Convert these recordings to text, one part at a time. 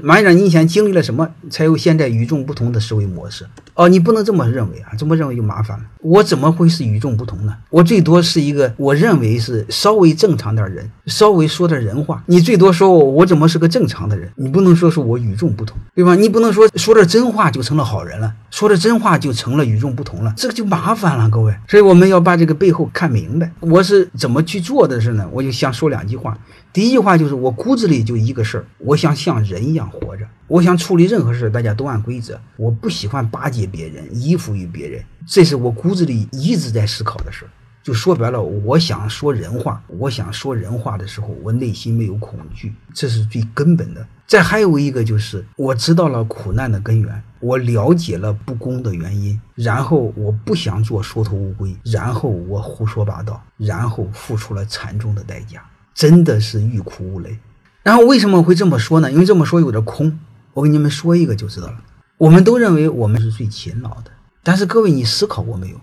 马院长，你以前经历了什么，才有现在与众不同的思维模式？哦，你不能这么认为啊，这么认为就麻烦了。我怎么会是与众不同呢？我最多是一个我认为是稍微正常点人，稍微说点人话。你最多说我，我怎么是个正常的人？你不能说是我与众不同，对吧？你不能说说点真话就成了好人了，说的真话就成了与众不同了，这个就麻烦了，各位。所以我们要把这个背后看明白。我是怎么去做的是呢？我就想说两句话。第一句话就是我骨子里就一个事儿，我想像人一样活着。我想处理任何事，大家都按规则。我不喜欢巴结别人，依附于别人，这是我骨子里一直在思考的事儿。就说白了，我想说人话，我想说人话的时候，我内心没有恐惧，这是最根本的。再还有一个就是，我知道了苦难的根源，我了解了不公的原因，然后我不想做缩头乌龟，然后我胡说八道，然后付出了惨重的代价。真的是欲哭无泪，然后为什么会这么说呢？因为这么说有点空。我给你们说一个就知道了。我们都认为我们是最勤劳的，但是各位，你思考过没有？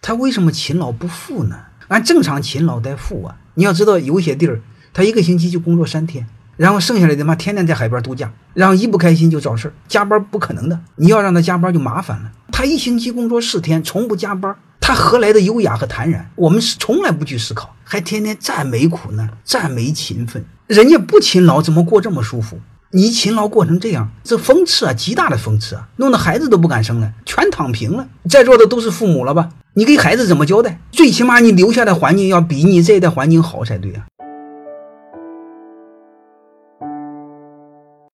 他为什么勤劳不富呢？按正常勤劳得富啊！你要知道，有些地儿他一个星期就工作三天，然后剩下来的妈，天天在海边度假，然后一不开心就找事儿，加班不可能的。你要让他加班就麻烦了。他一星期工作四天，从不加班。他何来的优雅和坦然？我们是从来不去思考，还天天赞美苦难，赞美勤奋。人家不勤劳，怎么过这么舒服？你勤劳过成这样，这讽刺啊，极大的讽刺啊！弄得孩子都不敢生了，全躺平了。在座的都是父母了吧？你给孩子怎么交代？最起码你留下的环境要比你这一代环境好才对啊！